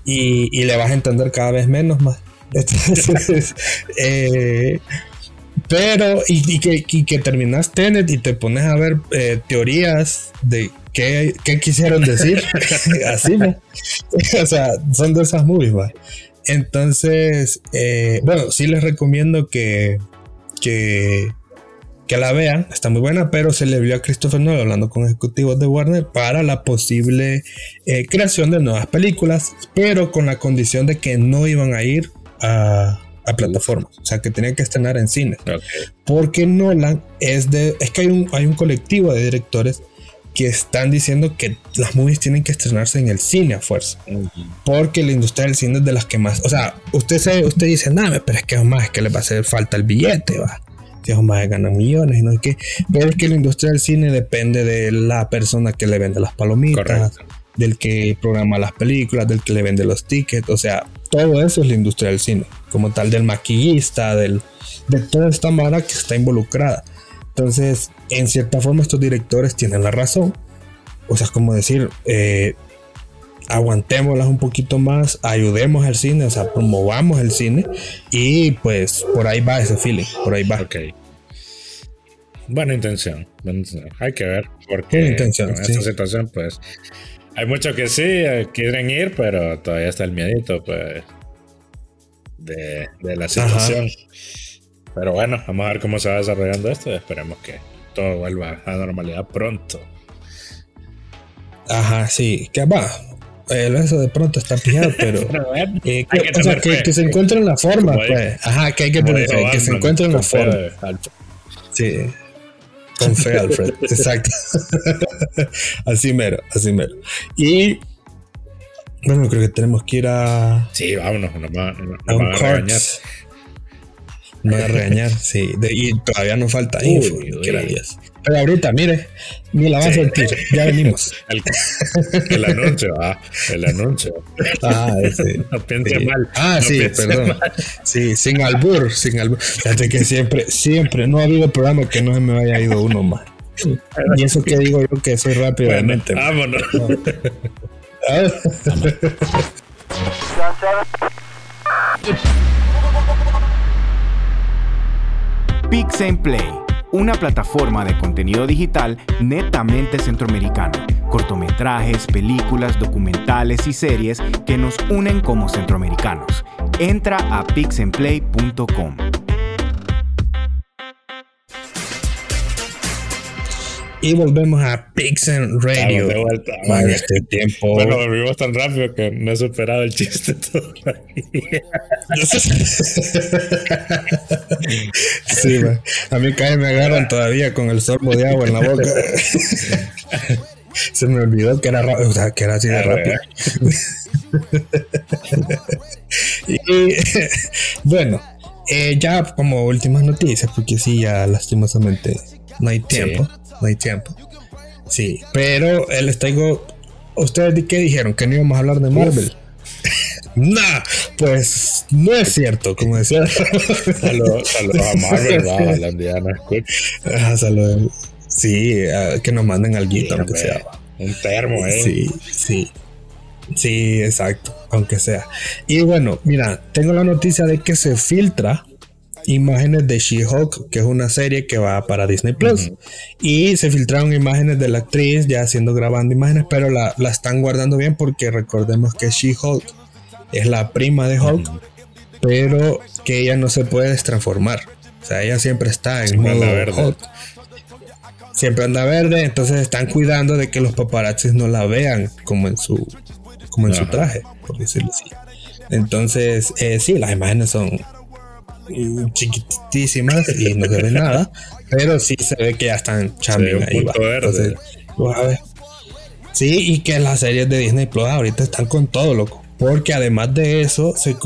Y, le vas a entender cada vez menos más. Entonces, eh, Pero, y, que, que, terminas Tenet y te pones a ver eh, teorías de qué, qué quisieron decir. Así, ¿no? o sea, son de esas movies, ¿va? Entonces, eh, bueno, sí les recomiendo que, que, que la vean. Está muy buena, pero se le vio a Christopher Nolan hablando con ejecutivos de Warner para la posible eh, creación de nuevas películas, pero con la condición de que no iban a ir a, a plataformas, o sea que tenían que estrenar en cine. Porque Nolan es de, es que hay un, hay un colectivo de directores que están diciendo que las movies tienen que estrenarse en el cine a fuerza. Porque la industria del cine es de las que más. O sea, usted, se, usted dice, nada, pero es que es más, es que le va a hacer falta el billete, va. Que es más, ganan millones no sé qué. Pero es que la industria del cine depende de la persona que le vende las palomitas, del que programa las películas, del que le vende los tickets. O sea, todo eso es la industria del cine. Como tal, del maquillista, del, de toda esta mara que está involucrada. Entonces, en cierta forma, estos directores tienen la razón. O sea, es como decir, eh, aguantémoslas un poquito más, ayudemos al cine, o sea, promovamos el cine y pues por ahí va ese feeling, por ahí va. Ok. Buena intención, hay que ver, porque intención, en esta situación pues hay muchos que sí eh, quieren ir, pero todavía está el miedito pues de, la situación. Pero bueno, vamos a ver cómo se va desarrollando esto y esperemos que todo vuelva a la normalidad pronto. Ajá, sí, que va. eso de pronto está pillado, pero, eh, que, o sea, que, se encuentren la forma, pues. Ajá, que hay que poner, que se encuentren la forma. Sí. Con fe, Alfred. Exacto. así mero, así mero. Y bueno, creo que tenemos que ir a. Sí, vámonos, nos va, a, un a me voy a regañar, sí. y todavía nos falta info. Pero ahorita, mire, ni la va a sentir. Ya venimos. El, anuncio, ah, el anuncio. Ah, ese. No piense mal. Ah, sí, perdón. Sí, sin albur, sin albur. Fíjate que siempre, siempre, no ha habido programa que no se me haya ido uno más. Y eso que digo yo que soy rápidamente. vámonos. Pix Play, una plataforma de contenido digital netamente centroamericano, cortometrajes, películas, documentales y series que nos unen como centroamericanos. Entra a pixenplay.com. Y volvemos a Pixen Radio. de vuelta. este tiempo. Bueno, volvimos tan rápido que no he superado el chiste todavía. sí, a mí cae me agarran todavía con el sorbo de agua en la boca. Se me olvidó que era, o sea, que era así de rápido. y bueno, eh, ya como últimas noticias, porque sí, ya lastimosamente no hay tiempo no hay tiempo. Sí, pero él les traigo. ¿Ustedes qué dijeron? ¿Que no íbamos a hablar de Marvel? nah, pues no es cierto, como decía. Saludos a Marvel, a la ah, Sí, que nos manden algo, aunque sea. Un termo, eh. Sí, sí. Sí, exacto, aunque sea. Y bueno, mira, tengo la noticia de que se filtra imágenes de She-Hulk, que es una serie que va para Disney Plus. Y se filtraron imágenes de la actriz ya haciendo grabando imágenes, pero la, están guardando bien porque recordemos que She-Hulk es la prima de Hulk, pero que ella no se puede destransformar. O sea, ella siempre está en modo verde. Siempre anda verde, entonces están cuidando de que los paparazzis no la vean como en su, como en su traje, por decirlo así. Entonces, eh, sí, las imágenes son chiquitísimas y no se ve nada, pero sí se ve que ya están chambing ahí. Entonces, a ver. Sí, y que las series de Disney Plus ahorita están con todo, loco. Porque además de eso, se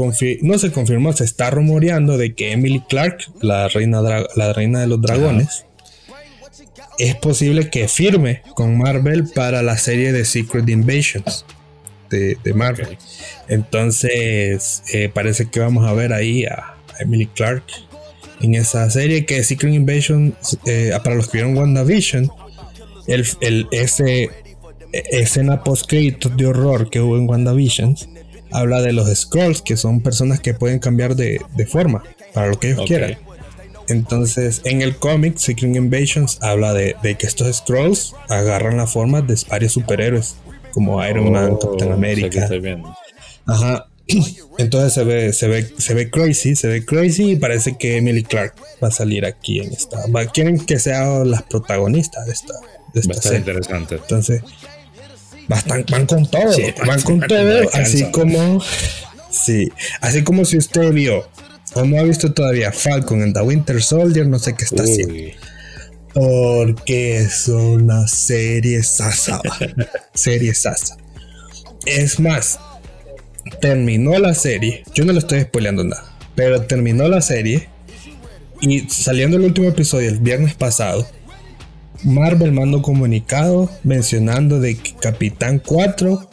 no se confirmó, se está rumoreando de que Emily Clark, la reina, la reina de los dragones, es posible que firme con Marvel para la serie de Secret Invasions de, Marvel. Entonces, eh, parece que vamos a ver ahí a, Emily Clark en esa serie que Secret Invasion, eh, para los que vieron WandaVision, el, el, ese e, escena post créditos de horror que hubo en WandaVision habla de los Scrolls, que son personas que pueden cambiar de, forma para lo que ellos quieran. Entonces, en el cómic, Secret Invasions habla de, que estos Scrolls agarran la forma de varios superhéroes, como Iron Man, oh, Captain America. Ajá. Entonces se ve, se ve, se ve crazy, se ve crazy y parece que Emily Clark va a salir aquí en esta. quieren que sean las protagonistas de esta, de esta interesante. Entonces, van con todo, van con todo, así como, sí, así como si usted vio o no ha visto todavía Falcon en The Winter Soldier, no sé qué está haciendo. Porque es una serie sasa. serie sasa. Es más, terminó la serie. Yo no le estoy spoileando nada. Pero terminó la serie. Y saliendo el último episodio el viernes pasado. Marvel mandó comunicado mencionando de que Capitán 4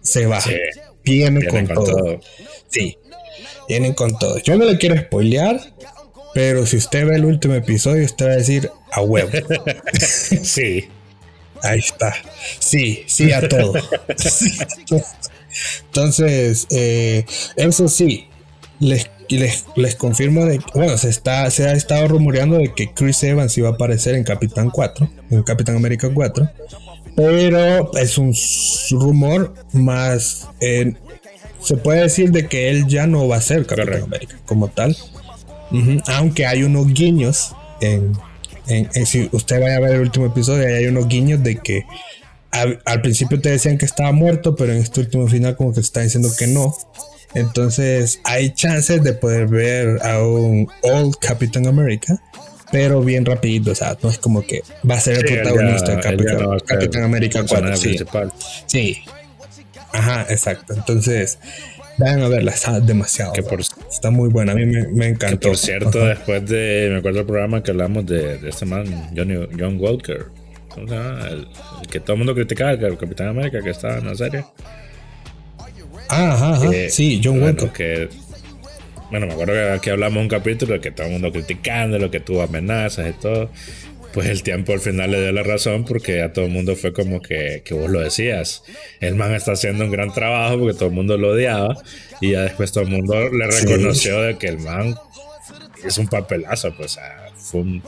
se va. viene, con, todo. Sí, vienen con todo. Yo no le quiero spoilear, pero si usted ve el último episodio, usted va a decir a huevo. sí. Ahí está. Sí, sí a todo. Entonces, eh, eso sí, les, les, confirmo de bueno, se está, se ha estado rumoreando de que Chris Evans iba a aparecer en Capitán 4, en Capitán América 4. Pero es un rumor más eh, se puede decir de que él ya no va a ser Capitán América como tal. Aunque hay unos guiños en, si usted vaya a ver el último episodio, hay unos guiños de que al, principio te decían que estaba muerto, pero en este último final como que está diciendo que no. Entonces hay chances de poder ver a un Old Capitán América, pero bien rapidito, o sea, no es como que va a ser el protagonista de Capitán, América 4. sí, Ajá, exacto. Entonces, vayan a verla, está demasiado. está muy buena, a mí me, encantó. Que por cierto, después de, me acuerdo el programa que hablamos de, este man, John Walker, el, que todo el mundo criticaba, el Capitán América que estaba en la serie. Ah, ajá, ajá. sí, John Walker. Que, bueno, me acuerdo que aquí hablamos un capítulo que todo el mundo criticando, lo que tuvo amenazas y todo pues el tiempo al final le dio la razón porque a todo el mundo fue como que, que vos lo decías. El man está haciendo un gran trabajo porque todo el mundo lo odiaba y ya después todo el mundo le reconoció de que el man es un papelazo, pues fue un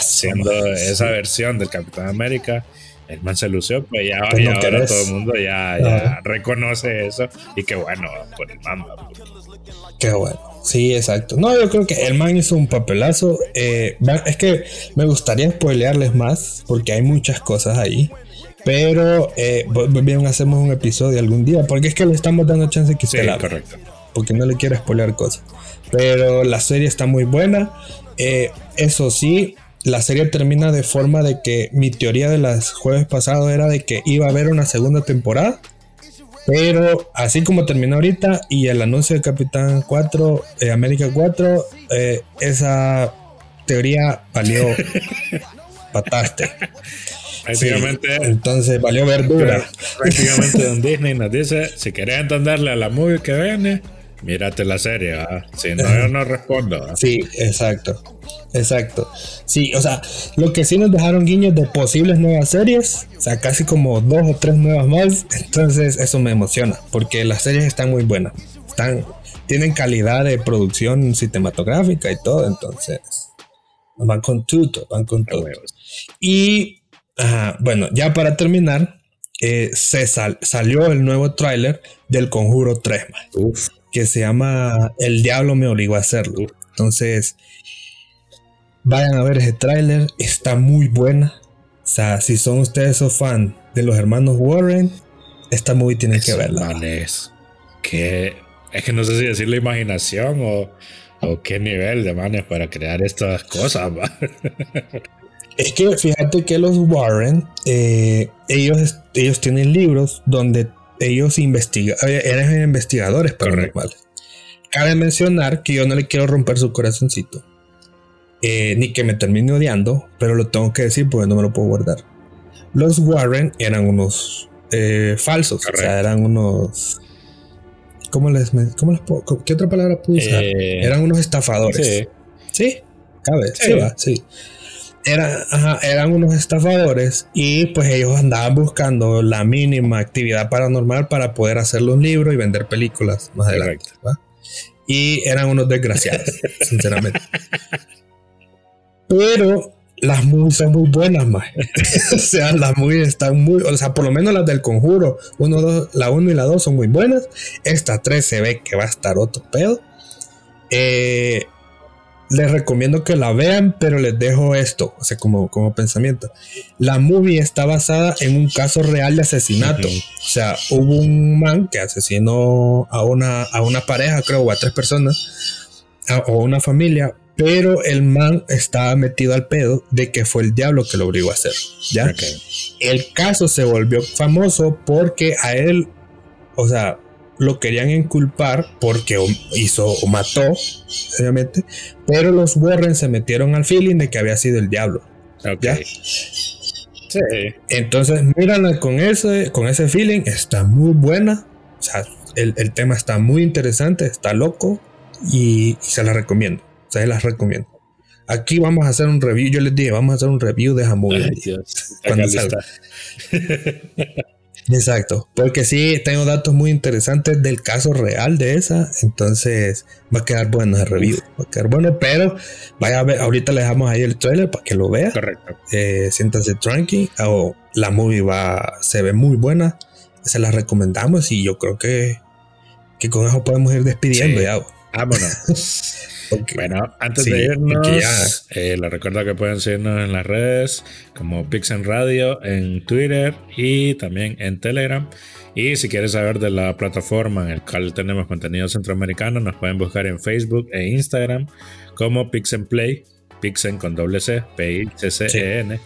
siendo esa versión del Capitán América. El man se lució, pues ya, pues ahora todo el mundo ya, ya reconoce eso. Y qué bueno por el man. Qué bueno. Sí, exacto. No, yo creo que el man hizo un papelazo. Eh, es que me gustaría spoilearles más porque hay muchas cosas ahí. Pero eh, bien hacemos un episodio algún día porque es que le estamos dando chance que usted la correcto. Porque no le quiero spoilear cosas. Pero la serie está muy buena. Eh, eso sí, la serie termina de forma de que mi teoría de las jueves pasados era de que iba a haber una segunda temporada pero así como terminó ahorita y el anuncio de Capitán 4, eh, América 4, eh, esa teoría valió pataste. Prácticamente. entonces valió verdura. Prácticamente Don Disney nos dice: si querés entenderle a la movie que viene, mírate la serie. Si no, yo no respondo. Sí, exacto. Exacto. Sí, o sea, lo que sí nos dejaron guiños de posibles nuevas series, o sea, casi como dos o tres nuevas más, entonces eso me emociona, porque las series están muy buenas, están, tienen calidad de producción cinematográfica y todo, entonces van con todo, van con todo. Y bueno, ya para terminar, eh, se salió el nuevo tráiler del Conjuro 3, que se llama El Diablo me obligó a hacerlo. Entonces, Vayan a ver ese tráiler, está muy buena. O sea, si son ustedes esos fan de los hermanos Warren, esta movie tienen que verla. Es que es que no sé si decir la imaginación o, o qué nivel de manes para crear estas cosas. es que fíjate que los Warren, eh, ellos, ellos tienen libros donde ellos investigan, eh, eran investigadores paranormales. Cabe mencionar que yo no le quiero romper su corazoncito eh, ni que me termine odiando, pero lo tengo que decir porque no me lo puedo guardar. Los Warren eran unos eh, falsos, o sea, eran unos. ¿Cómo les, cómo les puedo, ¿Qué otra palabra puedo usar? Eh, eran unos estafadores. Sí. ¿Sí? Cabe, sí, va, sí. Eran unos estafadores y pues ellos andaban buscando la mínima actividad paranormal para poder hacer un libro y vender películas más adelante. y eran unos desgraciados, sinceramente. Pero las movies son muy buenas, más. o sea, las movies están muy, o sea, por lo menos las del conjuro, uno, dos, la 1 y la 2 son muy buenas. Esta 3 se ve que va a estar otro pedo. Eh, les recomiendo que la vean, pero les dejo esto, o sea, como, como pensamiento. La movie está basada en un caso real de asesinato. O sea, hubo un man que asesinó a una, a una pareja, creo, o a tres personas, o una familia, pero el man estaba metido al pedo de que fue el diablo que lo obligó a hacer. ¿ya? El caso se volvió famoso porque a él, o sea, lo querían inculpar porque hizo o mató, obviamente, pero los Warren se metieron al feeling de que había sido el diablo. ¿ya? Sí. Entonces, mírala con ese, con ese feeling, está muy buena. O sea, el, tema está muy interesante, está loco y se la recomiendo se las recomiendo. Aquí vamos a hacer un review. Yo les dije, vamos a hacer un review de Jamón. Cuando salga. Exacto, porque sí, tengo datos muy interesantes del caso real de esa, entonces va a quedar bueno el review, va a quedar bueno, pero vaya a ver, ahorita le dejamos ahí el trailer para que lo vea. Correcto. Eh, siéntanse tranqui, o la movie va, se ve muy buena, se la recomendamos y yo creo que, que con eso podemos ir despidiendo ya. Vámonos. Bueno, antes de irnos, eh, les recuerdo que pueden seguirnos en las redes como Pixen Radio en Twitter y también en Telegram. Y si quieres saber de la plataforma en la cual tenemos contenido centroamericano, nos pueden buscar en Facebook e Instagram como Pixen Play, Pixen con doble C, P-I-C-C-E-N.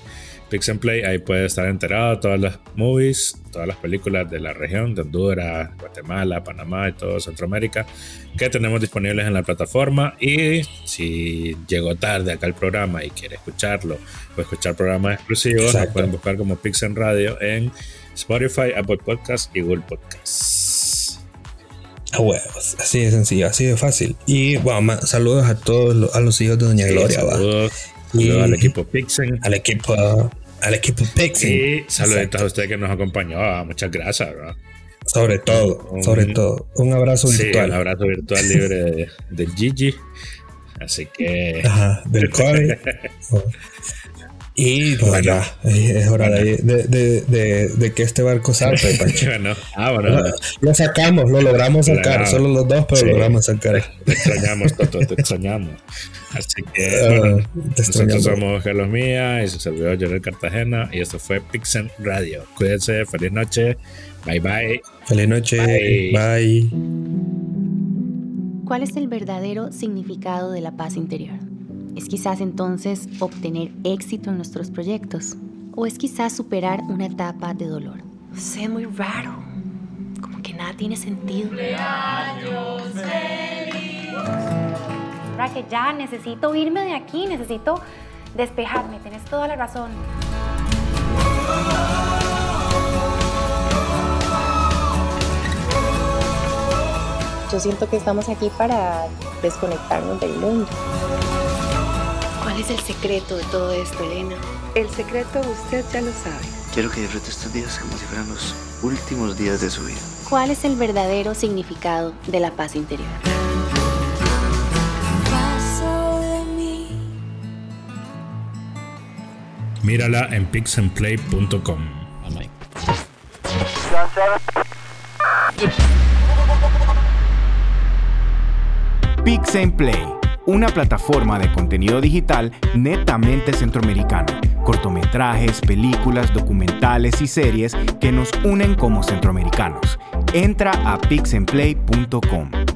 And Play, ahí puedes estar enterado de todas las movies, todas las películas de la región, de Honduras, Guatemala, Panamá y todo Centroamérica, que tenemos disponibles en la plataforma. Y si llegó tarde acá el programa y quiere escucharlo o escuchar programas exclusivos, pueden buscar como Pix Radio en Spotify, Apple Podcasts y Google Podcasts. A huevos, así de sencillo, así de fácil. Y bueno, saludos a todos los, a los hijos de Doña Gloria. Saludos. Y al equipo Pixen. Al equipo, al equipo Pixen. Y saluditos a usted que nos acompañó. Ah, muchas gracias. Sobre todo, sobre todo. Un abrazo virtual. Un abrazo virtual libre de, del Gigi. Así que. Ajá, del Corey. Y ya, es hora de, de, de, que este barco salte. bueno, ah, bueno, lo sacamos, lo logramos sacar, solo los dos, pero lo logramos sacar. Te extrañamos, Toto, te extrañamos. Así que, ah, bueno, nosotros somos Carlos Mía y su servidor Jorel Cartagena y esto fue Pixen Radio. Cuídense, feliz noche, bye bye. Feliz noche, bye. ¿Cuál es el verdadero significado de la paz interior? ¿Es quizás entonces obtener éxito en nuestros proyectos? ¿O es quizás superar una etapa de dolor? Sé muy raro, como que nada tiene sentido. ¡Cumpleaños Para que ya necesito irme de aquí, necesito despejarme, tienes toda la razón. Yo siento que estamos aquí para desconectarnos del mundo. ¿Cuál es el secreto de todo esto, Elena? El secreto usted ya lo sabe. Quiero que disfrute estos días como si fueran los últimos días de su vida. ¿Cuál es el verdadero significado de la paz interior? Mírala en pixandplay.com. Pix Play una plataforma de contenido digital netamente centroamericano, cortometrajes, películas, documentales y series que nos unen como centroamericanos. Entra a pixenplay.com.